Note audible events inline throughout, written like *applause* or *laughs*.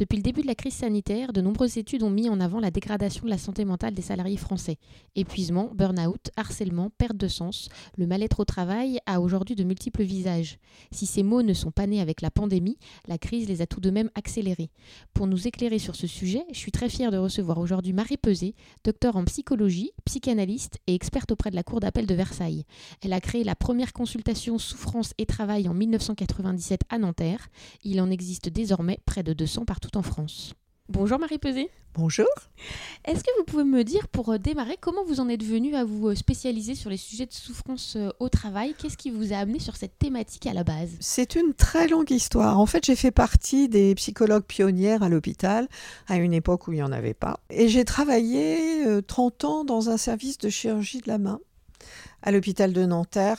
Depuis le début de la crise sanitaire, de nombreuses études ont mis en avant la dégradation de la santé mentale des salariés français. Épuisement, burn-out, harcèlement, perte de sens, le mal-être au travail a aujourd'hui de multiples visages. Si ces mots ne sont pas nés avec la pandémie, la crise les a tout de même accélérés. Pour nous éclairer sur ce sujet, je suis très fière de recevoir aujourd'hui Marie Peset, docteur en psychologie, psychanalyste et experte auprès de la Cour d'appel de Versailles. Elle a créé la première consultation souffrance et travail en 1997 à Nanterre. Il en existe désormais près de 200 partout en France. Bonjour Marie Peset. Bonjour. Est-ce que vous pouvez me dire, pour euh, démarrer, comment vous en êtes venue à vous euh, spécialiser sur les sujets de souffrance euh, au travail? Qu'est-ce qui vous a amené sur cette thématique à la base? C'est une très longue histoire. En fait, j'ai fait partie des psychologues pionnières à l'hôpital, à une époque où il n'y en avait pas. Et j'ai travaillé 30 ans dans un service de chirurgie de la main à l'hôpital de Nanterre.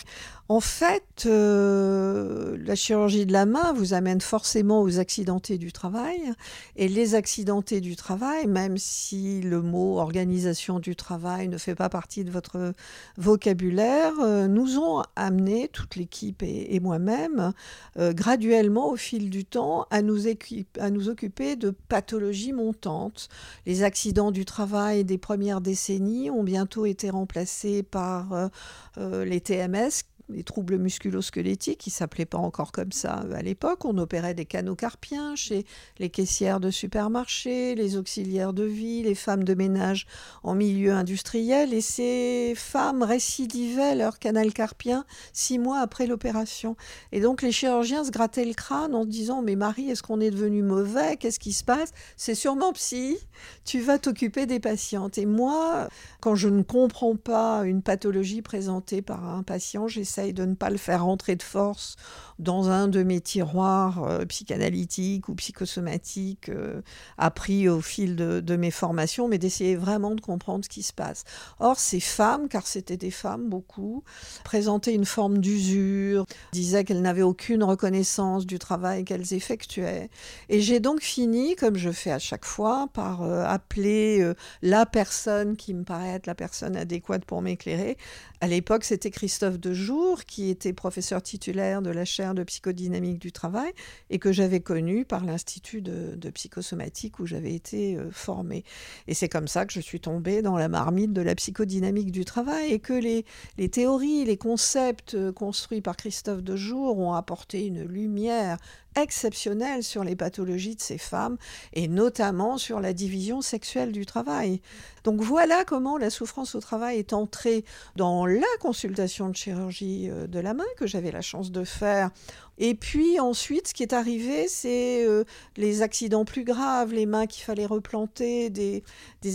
En fait, euh, la chirurgie de la main vous amène forcément aux accidentés du travail. Et les accidentés du travail, même si le mot organisation du travail ne fait pas partie de votre vocabulaire, euh, nous ont amené, toute l'équipe et, moi-même, euh, graduellement au fil du temps, à nous, à nous occuper de pathologies montantes. Les accidents du travail des premières décennies ont bientôt été remplacés par les TMS les troubles musculo-squelettiques, qui ne s'appelaient pas encore comme ça euh, à l'époque. On opérait des canaux carpiens chez les caissières de supermarchés, les auxiliaires de vie, les femmes de ménage en milieu industriel. Et ces femmes récidivaient leur canal carpien six mois après l'opération. Et donc les chirurgiens se grattaient le crâne en se disant Mais Marie, est-ce qu'on est devenu mauvais? Qu'est-ce qui se passe? C'est sûrement psy. Tu vas t'occuper des patientes. Et moi, quand je ne comprends pas une pathologie présentée par un patient, j'essaie de ne pas le faire rentrer de force dans un de mes tiroirs euh, psychanalytiques ou psychosomatiques euh, appris au fil de, mes formations, mais d'essayer vraiment de comprendre ce qui se passe. Or, ces femmes, car c'était des femmes beaucoup, présentaient une forme d'usure, disaient qu'elles n'avaient aucune reconnaissance du travail qu'elles effectuaient. Et j'ai donc fini, comme je fais à chaque fois, par euh, appeler la personne qui me paraît être la personne adéquate pour m'éclairer. À l'époque, c'était Christophe Dejour, qui était professeur titulaire de la chaire de psychodynamique du travail et que j'avais connu par l'Institut de, psychosomatique où j'avais été euh, formée. Et c'est comme ça que je suis tombée dans la marmite de la psychodynamique du travail et que les, théories, les concepts euh, construits par Christophe Dejour ont apporté une lumière exceptionnelle sur les pathologies de ces femmes et notamment sur la division sexuelle du travail. Donc voilà comment la souffrance au travail est entrée dans la consultation de chirurgie euh, de la main que j'avais la chance de faire et puis ensuite, ce qui est arrivé, c'est euh, les accidents plus graves, les mains qu'il fallait replanter, des,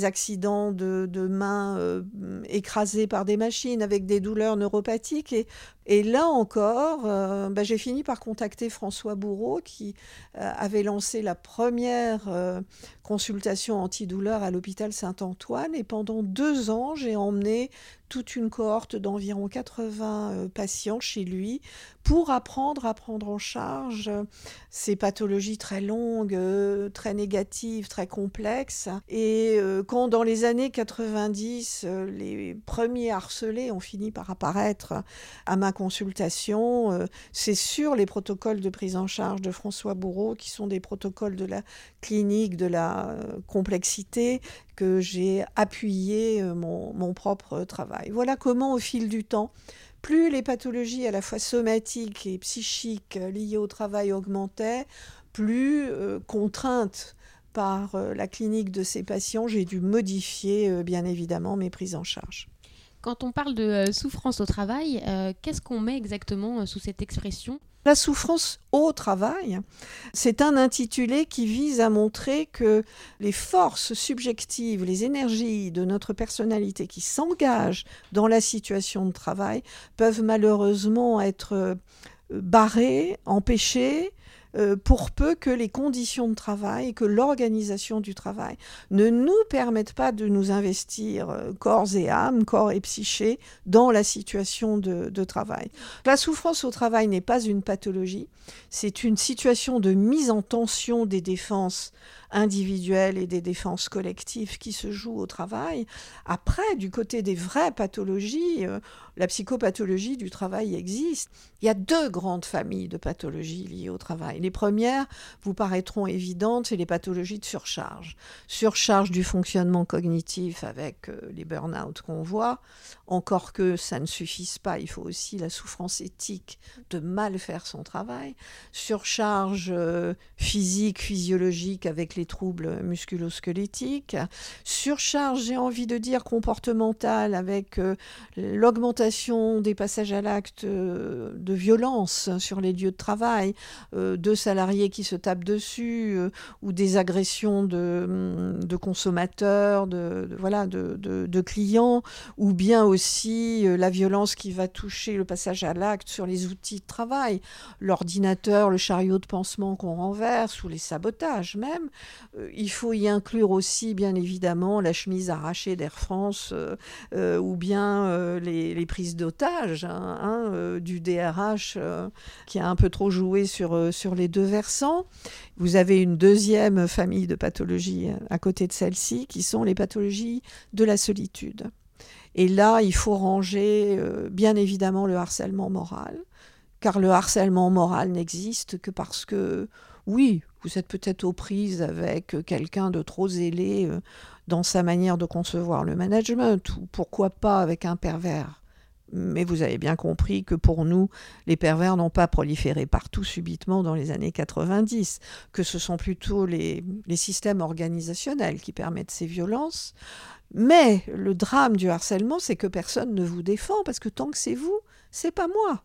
accidents de, mains euh, écrasées par des machines avec des douleurs neuropathiques. Et, et là encore, euh, bah, j'ai fini par contacter François Bourreau qui avait lancé la première consultation antidouleur à l'hôpital Saint-Antoine. Et pendant deux ans, j'ai emmené toute une cohorte d'environ 80 patients chez lui pour apprendre à prendre en charge ces pathologies très longues, euh, très négatives, très complexes. Et euh, quand dans les années 90, euh, les premiers harcelés ont fini par apparaître à ma consultation, c'est sur les protocoles de prise en charge de François Bourreau, qui sont des protocoles de la clinique de la complexité, que j'ai appuyé mon, mon propre travail. Voilà comment au fil du temps, plus les pathologies à la fois somatiques et psychiques liées au travail augmentaient, plus euh, contrainte par euh, la clinique de ces patients, j'ai dû modifier euh, bien évidemment mes prises en charge. Quand on parle de souffrance au travail, qu'est-ce qu'on met exactement sous cette expression? La souffrance au travail, c'est un intitulé qui vise à montrer que les forces subjectives, les énergies de notre personnalité qui s'engagent dans la situation de travail peuvent malheureusement être euh, barrées, empêchées, euh, pour peu que les conditions de travail, que l'organisation du travail ne nous permettent pas de nous investir euh, corps et âme, corps et psyché dans la situation de, de travail. La souffrance au travail n'est pas une pathologie, c'est une situation de mise en tension des défenses individuelles et des défenses collectives qui se jouent au travail. Après, du côté des vraies pathologies, euh, la psychopathologie du travail existe. Il y a deux grandes familles de pathologies liées au travail. Les premières vous paraîtront évidentes, c'est les pathologies de surcharge. Surcharge du fonctionnement cognitif avec euh, les burn-out qu'on voit, encore que ça ne suffise pas, il faut aussi la souffrance éthique de mal faire son travail. Surcharge euh, physique, physiologique avec les troubles musculo-squelettiques. Surcharge, j'ai envie de dire, comportementale avec euh, l'augmentation des passages à l'acte euh, de violence sur les lieux de travail, de salariés qui se tapent dessus ou des agressions de, de consommateurs, de, voilà, de, de, clients, ou bien aussi la violence qui va toucher le passage à l'acte sur les outils de travail, l'ordinateur, le chariot de pansement qu'on renverse ou les sabotages même. Euh, il faut y inclure aussi, bien évidemment, la chemise arrachée d'Air France euh, euh, ou bien les, prises d'otages hein, hein, du DRH qui a un peu trop joué sur, les deux versants. Vous avez une deuxième famille de pathologies à côté de celle-ci qui sont les pathologies de la solitude. Et là, il faut ranger bien évidemment le harcèlement moral car le harcèlement moral n'existe que parce que, oui, vous êtes peut-être aux prises avec quelqu'un de trop zélé euh, dans sa manière de concevoir le management, ou pourquoi pas avec un pervers. Mais vous avez bien compris que pour nous, les pervers n'ont pas proliféré partout subitement dans les années 90, que ce sont plutôt les, les systèmes organisationnels qui permettent ces violences. Mais le drame du harcèlement, c'est que personne ne vous défend, parce que tant que c'est vous, c'est pas moi.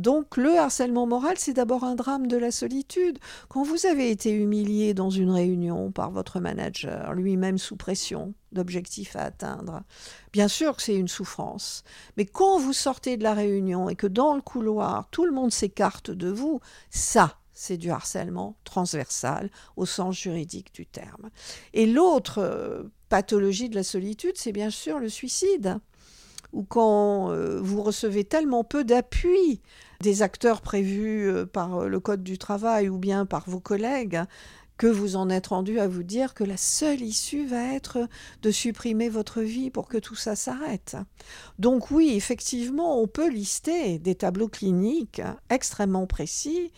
Donc le harcèlement moral, c'est d'abord un drame de la solitude. Quand vous avez été humilié dans une réunion par votre manager, lui-même sous pression d'objectifs à atteindre, bien sûr que c'est une souffrance. Mais quand vous sortez de la réunion et que dans le couloir, tout le monde s'écarte de vous, ça, c'est du harcèlement transversal au sens juridique du terme. Et l'autre euh, pathologie de la solitude, c'est bien sûr le suicide ou quand euh, vous recevez tellement peu d'appui des acteurs prévus euh, par euh, le Code du travail ou bien par vos collègues, que vous en êtes rendu à vous dire que la seule issue va être de supprimer votre vie pour que tout ça s'arrête. Donc oui, effectivement, on peut lister des tableaux cliniques extrêmement précis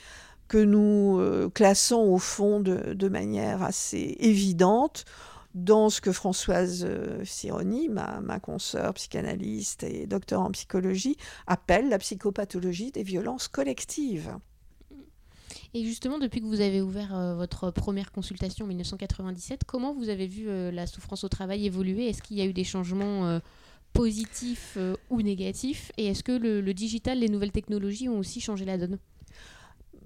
que nous classons au fond de manière assez évidente dans ce que Françoise euh, Sironi, ma, ma consoeur psychanalyste et docteur en psychologie, appelle la psychopathologie des violences collectives. Et justement, depuis que vous avez ouvert euh, votre première consultation en 1997, comment vous avez vu euh, la souffrance au travail évoluer? Est-ce qu'il y a eu des changements positifs ou négatifs? Et est-ce que le, digital, les nouvelles technologies ont aussi changé la donne?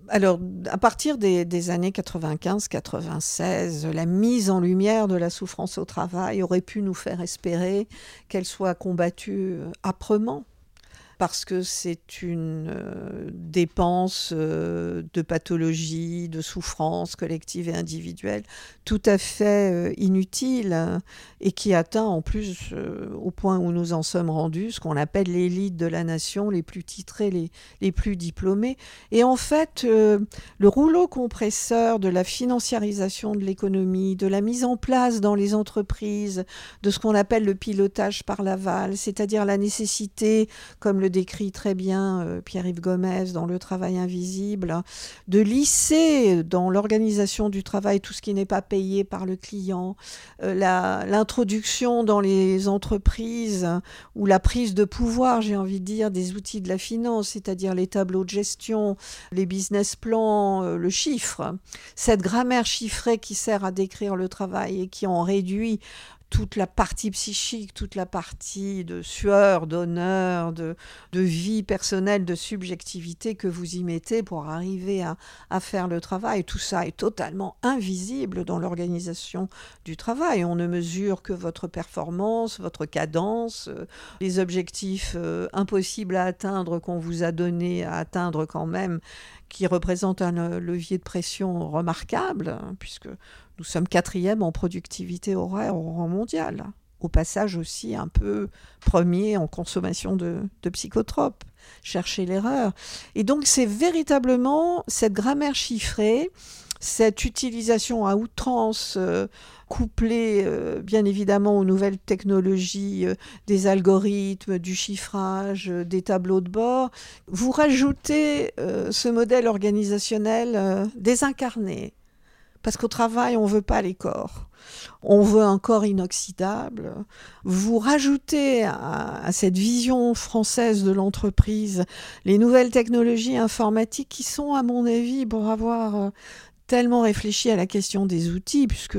Alors, à partir des, années 95-96, la mise en lumière de la souffrance au travail aurait pu nous faire espérer qu'elle soit combattue euh, âprement parce que c'est une euh, dépense euh, de pathologie, de souffrance collective et individuelle tout à fait euh, inutile hein, et qui atteint en plus au point où nous en sommes rendus ce qu'on appelle l'élite de la nation, les plus titrés, les, les plus diplômés. Et en fait, le rouleau compresseur de la financiarisation de l'économie, de la mise en place dans les entreprises de ce qu'on appelle le pilotage par l'aval, c'est-à-dire la nécessité, comme le décrit très bien euh, Pierre-Yves Gomez dans Le travail invisible, de lisser dans l'organisation du travail tout ce qui n'est pas payé par le client, euh, l'introduction dans les entreprises ou la prise de pouvoir, j'ai envie de dire, des outils de la finance, c'est-à-dire les tableaux de gestion, les business plans, euh, le chiffre. Cette grammaire chiffrée qui sert à décrire le travail et qui en réduit toute la partie psychique, toute la partie de sueur, d'honneur, de, vie personnelle, de subjectivité que vous y mettez pour arriver à, faire le travail. Tout ça est totalement invisible dans l'organisation du travail. On ne mesure que votre performance, votre cadence, euh, les objectifs euh, impossibles à atteindre qu'on vous a donné à atteindre quand même, qui représentent un levier de pression remarquable, hein, puisque nous sommes quatrième en productivité horaire au rang mondial. Au passage aussi un peu premier en consommation de, psychotropes. Chercher l'erreur. Et donc c'est véritablement cette grammaire chiffrée, cette utilisation à outrance euh, couplée euh, bien évidemment aux nouvelles technologies euh, des algorithmes, du chiffrage, des tableaux de bord, vous rajoutez ce modèle organisationnel désincarné, parce qu'au travail, on ne veut pas les corps. On veut un corps inoxydable. Vous rajoutez à, cette vision française de l'entreprise les nouvelles technologies informatiques qui sont, à mon avis, pour avoir euh, tellement réfléchi à la question des outils, puisque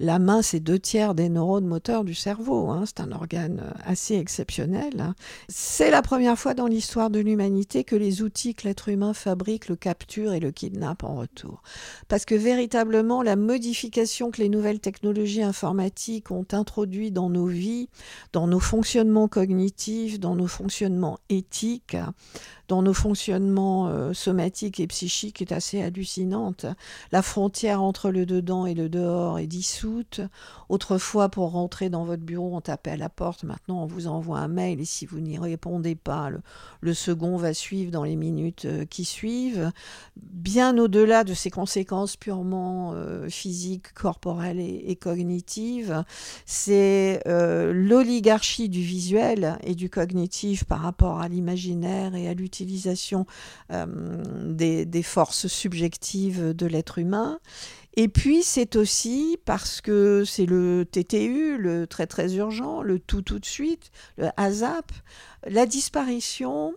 la main, c'est deux tiers des neurones moteurs du cerveau. Hein. C'est un organe euh, assez exceptionnel. Hein. C'est la première fois dans l'histoire de l'humanité que les outils que l'être humain fabrique le capturent et le kidnappent en retour. Parce que véritablement, la modification que les nouvelles technologies informatiques ont introduit dans nos vies, dans nos fonctionnements cognitifs, dans nos fonctionnements éthiques, dans nos fonctionnements euh, somatiques et psychiques est assez hallucinante. La frontière entre le dedans et le dehors est dissoute. Autrefois, pour rentrer dans votre bureau, on tapait à la porte. Maintenant, on vous envoie un mail et si vous n'y répondez pas, le, second va suivre dans les minutes euh, qui suivent. Bien au-delà de ces conséquences purement euh, physiques, corporelles et, cognitives, c'est l'oligarchie du visuel et du cognitif par rapport à l'imaginaire et à euh, des, forces subjectives de l'être humain. Et puis c'est aussi parce que c'est le TTU, le très très urgent, le tout tout de suite, le ASAP, la disparition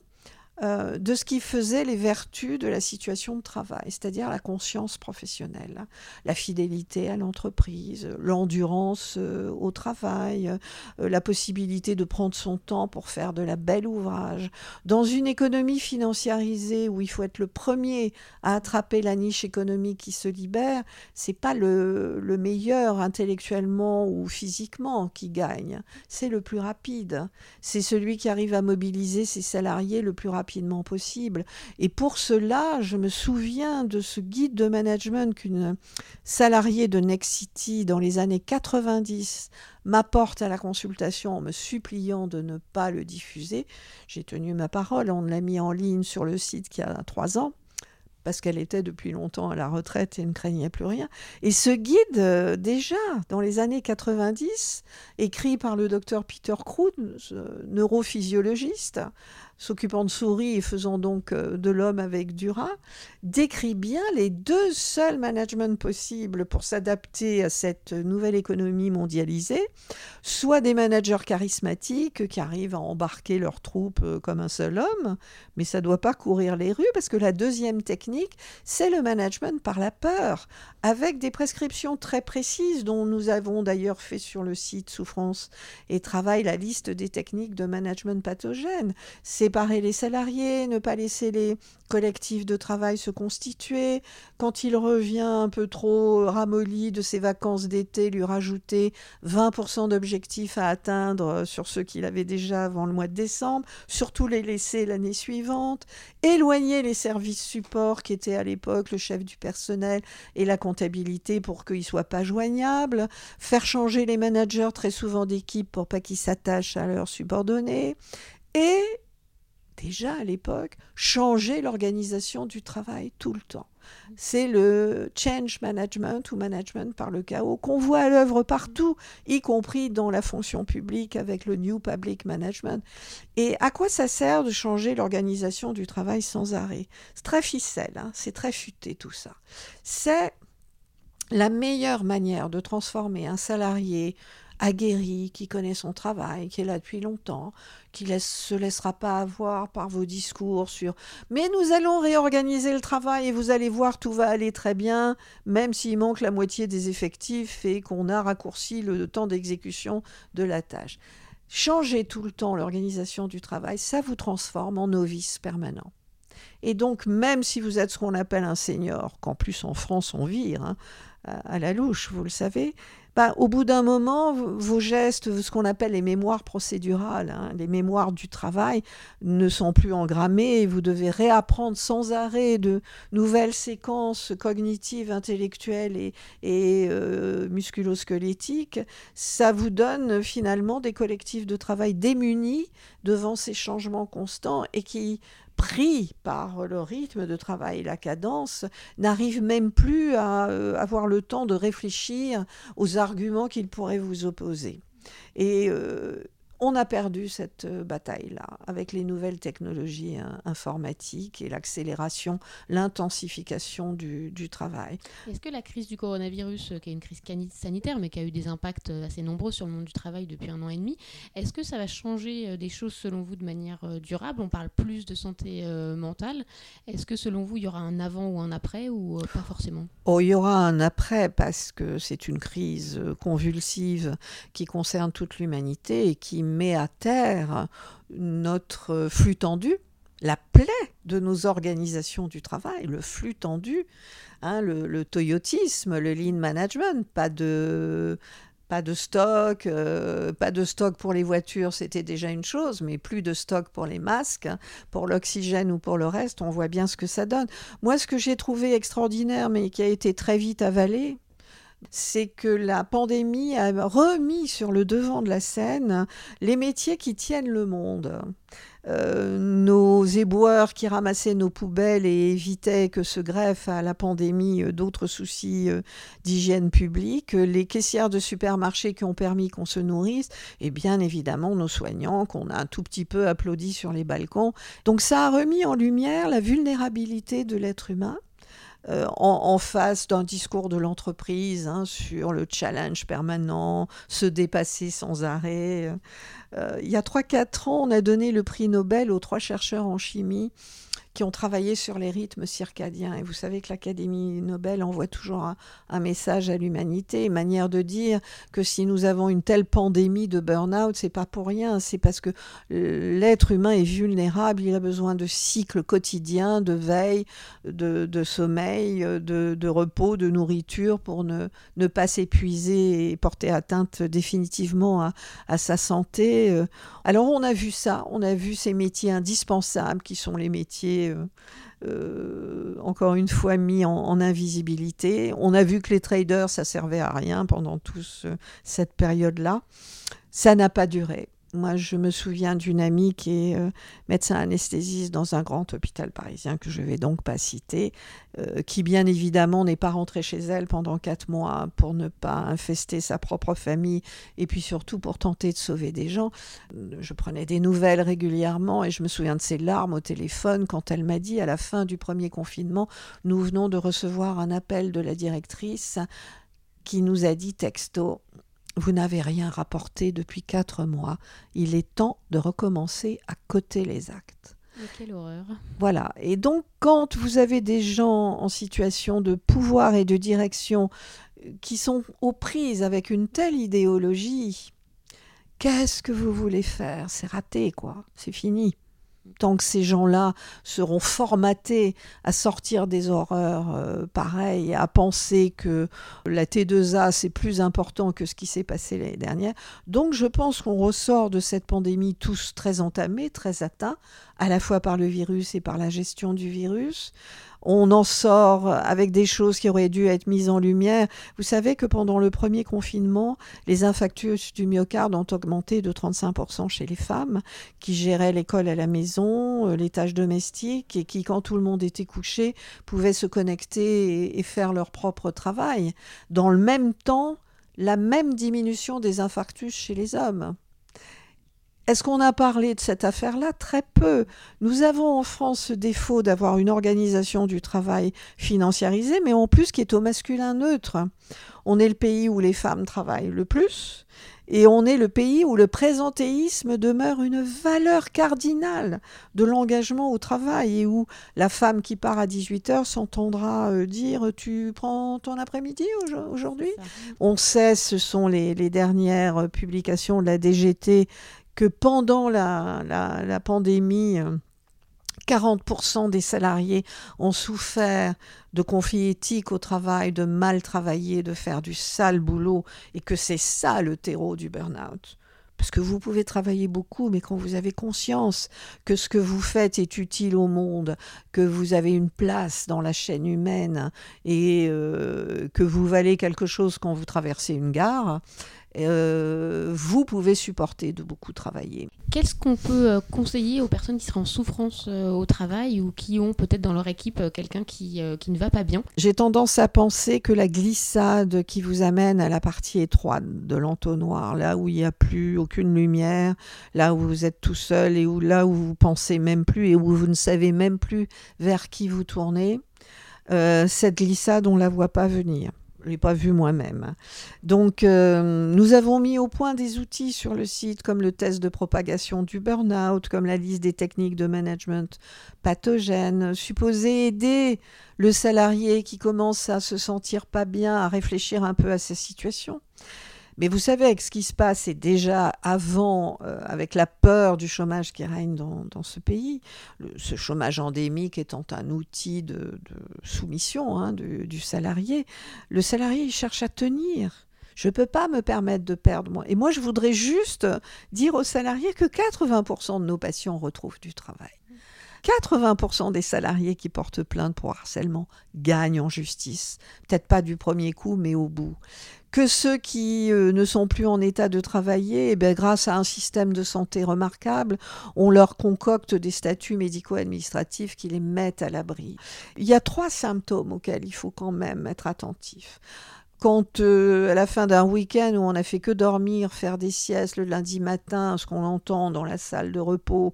euh, de ce qui faisait les vertus de la situation de travail, c'est-à-dire la conscience professionnelle, la fidélité à l'entreprise, l'endurance euh, au travail, euh, la possibilité de prendre son temps pour faire de la belle ouvrage. Dans une économie financiarisée où il faut être le premier à attraper la niche économique qui se libère, c'est pas le, le meilleur intellectuellement ou physiquement qui gagne, c'est le plus rapide. C'est celui qui arrive à mobiliser ses salariés le plus rapidement rapidement possible. Et pour cela, je me souviens de ce guide de management qu'une salariée de Nexity dans les années 90 m'apporte à la consultation en me suppliant de ne pas le diffuser. J'ai tenu ma parole, on l'a mis en ligne sur le site qui a trois ans parce qu'elle était depuis longtemps à la retraite et ne craignait plus rien. Et ce guide, euh, déjà, dans les années 90, écrit par le docteur Peter Krug, neurophysiologiste, s'occupant de souris et faisant donc euh, de l'homme avec du rat, décrit bien les deux seuls managements possibles pour s'adapter à cette nouvelle économie mondialisée, soit des managers charismatiques qui arrivent à embarquer leurs troupes euh, comme un seul homme, mais ça ne doit pas courir les rues parce que la deuxième technique, c'est le management par la peur, avec des prescriptions très précises dont nous avons d'ailleurs fait sur le site Souffrance et Travail la liste des techniques de management pathogène. Séparer les salariés, ne pas laisser les collectifs de travail se constituer, quand il revient un peu trop ramolli de ses vacances d'été, lui rajouter 20% d'objectifs à atteindre sur ceux qu'il avait déjà avant le mois de décembre, surtout les laisser l'année suivante, éloigner les services support qui étaient à l'époque le chef du personnel et la comptabilité pour qu'ils ne soient pas joignables, faire changer les managers très souvent d'équipe pour pas qu'ils s'attachent à leurs subordonnés, et déjà à l'époque, changer l'organisation du travail tout le temps. C'est le change management ou management par le chaos qu'on voit à l'œuvre partout, y compris dans la fonction publique avec le New Public Management. Et à quoi ça sert de changer l'organisation du travail sans arrêt? C'est très ficelle, hein, c'est très futé tout ça. C'est la meilleure manière de transformer un salarié aguerri, qui connaît son travail, qui est là depuis longtemps, qui ne se laissera pas avoir par vos discours sur mais nous allons réorganiser le travail et vous allez voir tout va aller très bien, même s'il manque la moitié des effectifs et qu'on a raccourci le temps d'exécution de la tâche. Changer tout le temps l'organisation du travail, ça vous transforme en novice permanent. Et donc, même si vous êtes ce qu'on appelle un senior, qu'en plus en France on vire hein, à la louche, vous le savez, bah, au bout d'un moment, vos gestes, ce qu'on appelle les mémoires procédurales, hein, les mémoires du travail, ne sont plus engrammés vous devez réapprendre sans arrêt de nouvelles séquences cognitives, intellectuelles et, et euh, musculosquelettiques. Ça vous donne finalement des collectifs de travail démunis devant ces changements constants et qui pris par le rythme de travail et la cadence, n'arrive même plus à euh, avoir le temps de réfléchir aux arguments qu'il pourrait vous opposer. Et euh, on a perdu cette euh, bataille-là avec les nouvelles technologies hein, informatiques et l'accélération, l'intensification du, travail. Est-ce que la crise du coronavirus, euh, qui est une crise sanitaire, mais qui a eu des impacts euh, assez nombreux sur le monde du travail depuis un an et demi, est-ce que ça va changer des choses selon vous de manière durable? On parle plus de santé mentale. Est-ce que selon vous, il y aura un avant ou un après ou pas forcément? Oh, il y aura un après parce que c'est une crise convulsive qui concerne toute l'humanité et qui met à terre notre flux tendu, la plaie de nos organisations du travail, le flux tendu, hein, le, toyotisme, le lean management, pas de pas de stock, euh, pas de stock pour les voitures, c'était déjà une chose, mais plus de stock pour les masques, pour l'oxygène ou pour le reste, on voit bien ce que ça donne. Moi, ce que j'ai trouvé extraordinaire, mais qui a été très vite avalé, c'est que la pandémie a remis sur le devant de la scène les métiers qui tiennent le monde. Euh, nos éboueurs qui ramassaient nos poubelles et évitaient que se greffent à la pandémie euh, d'autres soucis euh, d'hygiène publique, les caissières de supermarchés qui ont permis qu'on se nourrisse, et bien évidemment nos soignants qu'on a un tout petit peu applaudi sur les balcons. Donc ça a remis en lumière la vulnérabilité de l'être humain. Euh, en, face d'un discours de l'entreprise hein, sur le challenge permanent, se dépasser sans arrêt. Euh, il y a 3-4 ans, on a donné le prix Nobel aux trois chercheurs en chimie qui ont travaillé sur les rythmes circadiens. Et vous savez que l'Académie Nobel envoie toujours un, message à l'humanité, une manière de dire que si nous avons une telle pandémie de burn-out, c'est pas pour rien, c'est parce que l'être humain est vulnérable, il a besoin de cycles quotidiens, de veille, de, sommeil, de, repos, de nourriture pour ne, pas s'épuiser et porter atteinte définitivement à sa santé. Alors on a vu ça, on a vu ces métiers indispensables qui sont les métiers euh, euh, encore une fois mis en, invisibilité. On a vu que les traders, ça servait à rien pendant toute cette période-là. Ça n'a pas duré. Moi, je me souviens d'une amie qui est euh, médecin anesthésiste dans un grand hôpital parisien que je ne vais donc pas citer, euh, qui bien évidemment n'est pas rentrée chez elle pendant quatre mois pour ne pas infester sa propre famille et puis surtout pour tenter de sauver des gens. Je prenais des nouvelles régulièrement et je me souviens de ses larmes au téléphone quand elle m'a dit à la fin du premier confinement, nous venons de recevoir un appel de la directrice qui nous a dit texto vous n'avez rien rapporté depuis quatre mois. Il est temps de recommencer à coter les actes. quelle horreur. Voilà. Et donc, quand vous avez des gens en situation de pouvoir et de direction euh, qui sont aux prises avec une telle idéologie, qu'est-ce que vous voulez faire? C'est raté, quoi. C'est fini tant que ces gens-là seront formatés à sortir des horreurs euh, pareilles, à penser que la T2A c'est plus important que ce qui s'est passé l'année dernière. Donc je pense qu'on ressort de cette pandémie tous très entamés, très atteints, à la fois par le virus et par la gestion du virus on en sort avec des choses qui auraient dû être mises en lumière. Vous savez que pendant le premier confinement, les infarctus du myocarde ont augmenté de 35% chez les femmes qui géraient l'école à la maison, euh, les tâches domestiques et qui, quand tout le monde était couché, pouvaient se connecter et faire leur propre travail. Dans le même temps, la même diminution des infarctus chez les hommes. Est-ce qu'on a parlé de cette affaire-là Très peu. Nous avons en France ce défaut d'avoir une organisation du travail financiarisée, mais en plus qui est au masculin neutre. On est le pays où les femmes travaillent le plus Et on est le pays où le présentéisme demeure une valeur cardinale de l'engagement au travail et où la femme qui part à 18h s'entendra euh, dire Tu prends ton après-midi aujourd'hui? On sait, ce sont les, dernières publications de la DGT, que pendant la, la pandémie, 40% des salariés ont souffert de conflits éthiques au travail, de mal travailler, de faire du sale boulot, et que c'est ça le terreau du burn-out. Parce que vous pouvez travailler beaucoup, mais quand vous avez conscience que ce que vous faites est utile au monde, que vous avez une place dans la chaîne humaine et euh, que vous valez quelque chose quand vous traversez une gare, euh, vous pouvez supporter de beaucoup travailler. Qu'est-ce qu'on peut euh, conseiller aux personnes qui seraient en souffrance euh, au travail ou qui ont peut-être dans leur équipe quelqu'un qui, qui ne va pas bien? J'ai tendance à penser que la glissade qui vous amène à la partie étroite de l'entonnoir, là où il n'y a plus aucune lumière, là où vous êtes tout seul et où là où vous pensez même plus et où vous ne savez même plus vers qui vous tournez, cette glissade, on ne la voit pas venir. Je l'ai pas vu moi-même. Donc, euh, nous avons mis au point des outils sur le site comme le test de propagation du burn-out, comme la liste des techniques de management pathogènes, supposés aider le salarié qui commence à se sentir pas bien à réfléchir un peu à sa situation. Mais vous savez, avec ce qui se passe, et déjà avant, euh, avec la peur du chômage qui règne dans, ce pays, ce chômage endémique étant un outil de, soumission hein, du, salarié, le salarié cherche à tenir. Je ne peux pas me permettre de perdre moi. Et moi, je voudrais juste dire aux salariés que 80% de nos patients retrouvent du travail. 80% des salariés qui portent plainte pour harcèlement gagnent en justice. Peut-être pas du premier coup, mais au bout que ceux qui euh, ne sont plus en état de travailler, eh grâce à un système de santé remarquable, on leur concocte des statuts médico-administratifs qui les mettent à l'abri. Il y a trois symptômes auxquels il faut quand même être attentif quand euh, à la fin d'un week-end où on n'a fait que dormir, faire des siestes le lundi matin, ce qu'on entend dans la salle de repos,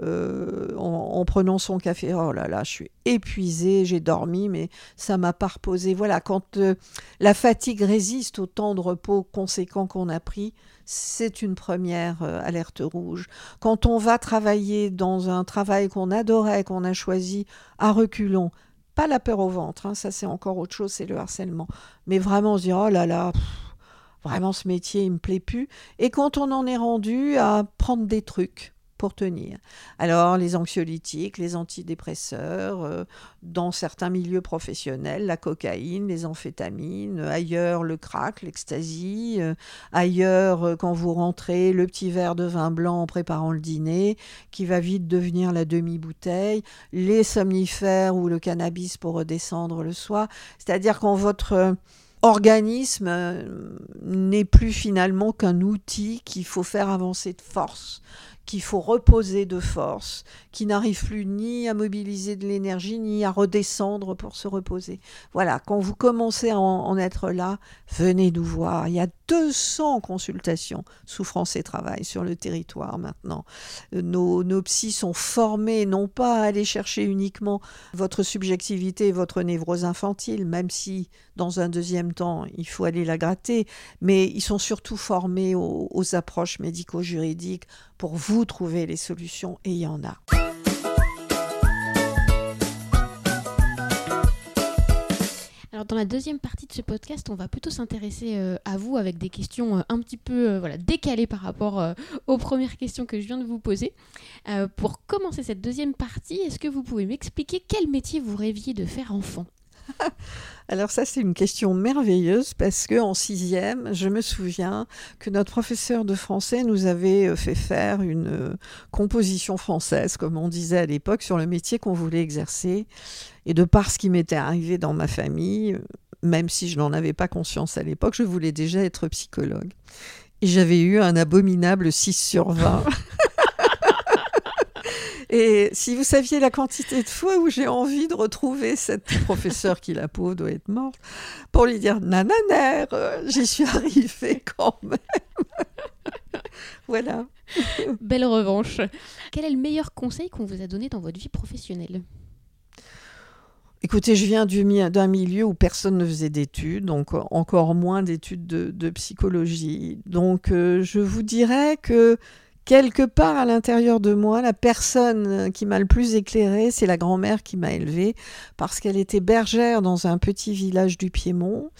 euh, en, prenant son café. Oh là là, je suis épuisée, j'ai dormi, mais ça m'a pas reposé. Voilà, quand euh, la fatigue résiste au temps de repos conséquent qu'on a pris, c'est une première euh, alerte rouge. Quand on va travailler dans un travail qu'on adorait, qu'on a choisi à reculons, pas la peur au ventre, hein, ça c'est encore autre chose, c'est le harcèlement. Mais vraiment se dire, oh là là, vraiment ce métier, il me plaît plus. Et quand on en est rendu à prendre des trucs, pour tenir. Alors les anxiolytiques, les antidépresseurs, euh, dans certains milieux professionnels, la cocaïne, les amphétamines, ailleurs le crack, l'ecstasy, euh, ailleurs euh, quand vous rentrez le petit verre de vin blanc en préparant le dîner qui va vite devenir la demi-bouteille, les somnifères ou le cannabis pour redescendre le soir. C'est-à-dire quand votre organisme n'est plus finalement qu'un outil qu'il faut faire avancer de force qu'il faut reposer de force, qui n'arrive plus ni à mobiliser de l'énergie, ni à redescendre pour se reposer. Voilà, quand vous commencez à en, être là, venez nous voir. Il y a 200 consultations souffrance et travail sur le territoire maintenant. Nos, nos psys sont formés non pas à aller chercher uniquement votre subjectivité, votre névrose infantile, même si dans un deuxième temps, il faut aller la gratter, mais ils sont surtout formés aux, aux approches médico-juridiques pour vous trouver les solutions, et il y en a. dans la deuxième partie de ce podcast, on va plutôt s'intéresser euh, à vous avec des questions euh, un petit peu euh, décalées par rapport aux premières questions que je viens de vous poser. pour commencer cette deuxième partie, est-ce que vous pouvez m'expliquer quel métier vous rêviez de faire enfant? *laughs* Alors ça, c'est une question merveilleuse parce que en sixième, je me souviens que notre professeur de français nous avait fait faire une composition française, comme on disait à l'époque, sur le métier qu'on voulait exercer. Et de par ce qui m'était arrivé dans ma famille, même si je n'en avais pas conscience à l'époque, je voulais déjà être psychologue. Et j'avais eu un abominable 6 sur 20. *laughs* Et si vous saviez la quantité de fois où j'ai envie de retrouver cette professeure qui, la pauvre, doit être morte, pour lui dire Nananer, j'y suis arrivée quand même. *laughs* voilà. Belle revanche. Quel est le meilleur conseil qu'on vous a donné dans votre vie professionnelle? Écoutez, je viens d'un milieu où personne ne faisait d'études, donc encore moins d'études de, psychologie. Donc euh, je vous dirais que quelque part à l'intérieur de moi, la personne qui m'a le plus éclairée, c'est la grand-mère qui m'a élevée, parce qu'elle était bergère dans un petit village du Piémont,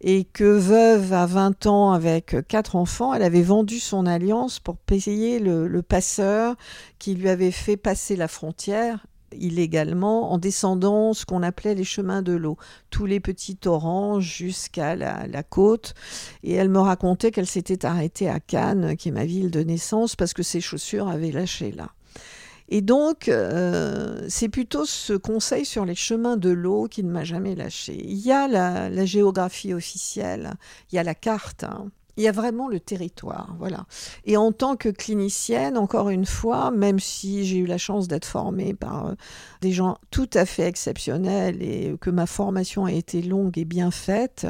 et que veuve à 20 ans avec quatre enfants, elle avait vendu son alliance pour payer le passeur qui lui avait fait passer la frontière illégalement en descendant ce qu'on appelait les chemins de l'eau, tous les petits torrents jusqu'à la, côte. Et elle me racontait qu'elle s'était arrêtée à Cannes, qui est ma ville de naissance, parce que ses chaussures avaient lâché là. Et donc, euh, c'est plutôt ce conseil sur les chemins de l'eau qui ne m'a jamais lâché. Il y a la, géographie officielle, il y a la carte. Hein il y a vraiment le territoire, voilà. Et en tant que clinicienne, encore une fois, même si j'ai eu la chance d'être formée par euh, des gens tout à fait exceptionnels et que ma formation a été longue et bien faite,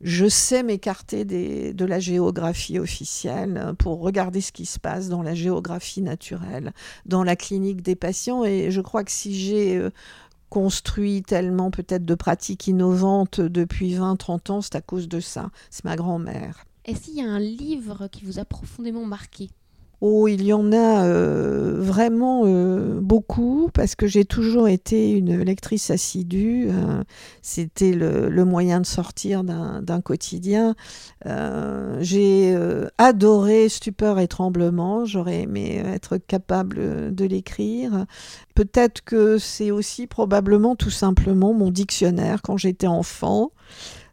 je sais m'écarter de la géographie officielle pour regarder ce qui se passe dans la géographie naturelle, dans la clinique des patients. Et je crois que si j'ai euh, construit tellement peut-être de pratiques innovantes depuis 20-30 ans, c'est à cause de ça. C'est ma grand-mère. Est-ce qu'il y a un livre qui vous a profondément marqué? Oh, il y en a euh, vraiment euh, beaucoup parce que j'ai toujours été une lectrice assidue. Euh, c'était le, moyen de sortir d'un quotidien. j'ai adoré Stupeur et Tremblement. J'aurais aimé être capable de l'écrire. Peut-être que c'est aussi probablement tout simplement mon dictionnaire quand j'étais enfant.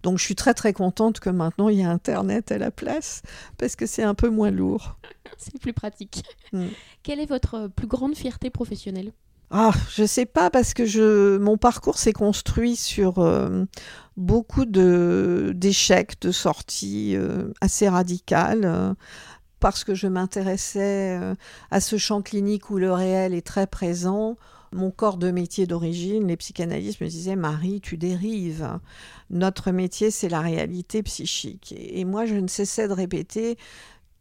Donc je suis très très contente que maintenant il y a Internet à la place parce que c'est un peu moins lourd. *laughs* c'est plus pratique. Mm. Quelle est votre plus grande fierté professionnelle? Ah, je sais pas parce que je mon parcours s'est construit sur euh, beaucoup de d'échecs, de sorties euh, assez radicales. Euh, parce que je m'intéressais à ce champ clinique où le réel est très présent, mon corps de métier d'origine, les psychanalystes me disaient Marie, tu dérives. Notre métier, c'est la réalité psychique. Et moi, je ne cessais de répéter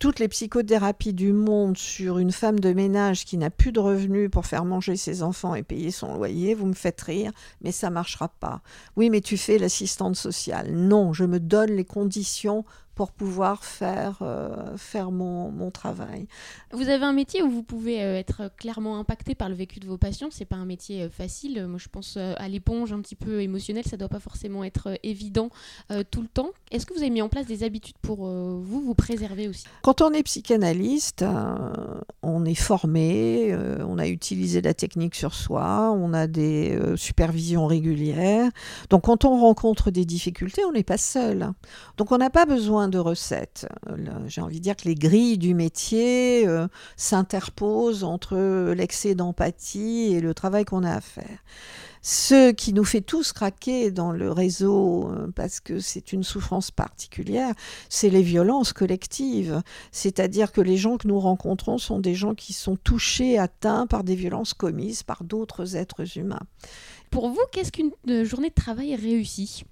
toutes les psychothérapies du monde sur une femme de ménage qui n'a plus de revenus pour faire manger ses enfants et payer son loyer, vous me faites rire, mais ça marchera pas. Oui, mais tu fais l'assistante sociale. Non, je me donne les conditions pour pouvoir faire, euh, faire mon, mon, travail. Vous avez un métier où vous pouvez euh, être clairement impacté par le vécu de vos patients. C'est pas un métier euh, facile. Moi, je pense à l'éponge un petit peu émotionnelle. Ça doit pas forcément être évident tout le temps. Est-ce que vous avez mis en place des habitudes pour vous vous préserver aussi? Quand on est psychanalyste, on est formé, on a utilisé la technique sur soi, on a des supervisions régulières. Donc, quand on rencontre des difficultés, on n'est pas seul. Donc, on n'a pas besoin de recettes. J'ai envie de dire que les grilles du métier euh, s'interposent entre l'excès d'empathie et le travail qu'on a à faire. Ce qui nous fait tous craquer dans le réseau, euh, parce que c'est une souffrance particulière, c'est les violences collectives. C'est-à-dire que les gens que nous rencontrons sont des gens qui sont touchés, atteints par des violences commises par d'autres êtres humains. Pour vous, qu'est-ce qu'une euh, journée de travail réussie?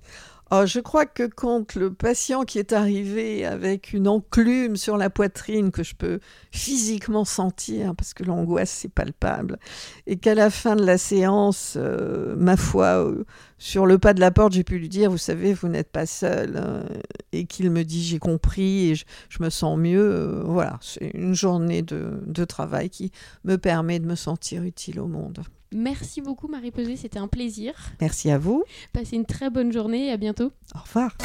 Oh, je crois que quand le patient qui est arrivé avec une enclume sur la poitrine que je peux physiquement sentir, parce que l'angoisse c'est palpable, et qu'à la fin de la séance, euh, ma foi, euh, sur le pas de la porte, j'ai pu lui dire, vous savez, vous n'êtes pas seul, hein, et qu'il me dit, j'ai compris, et je, me sens mieux. Euh, voilà, c'est une journée de travail qui me permet de me sentir utile au monde. Merci beaucoup Marie Pesé, c'était un plaisir. Merci à vous. Passez une très bonne journée et à bientôt. Au revoir.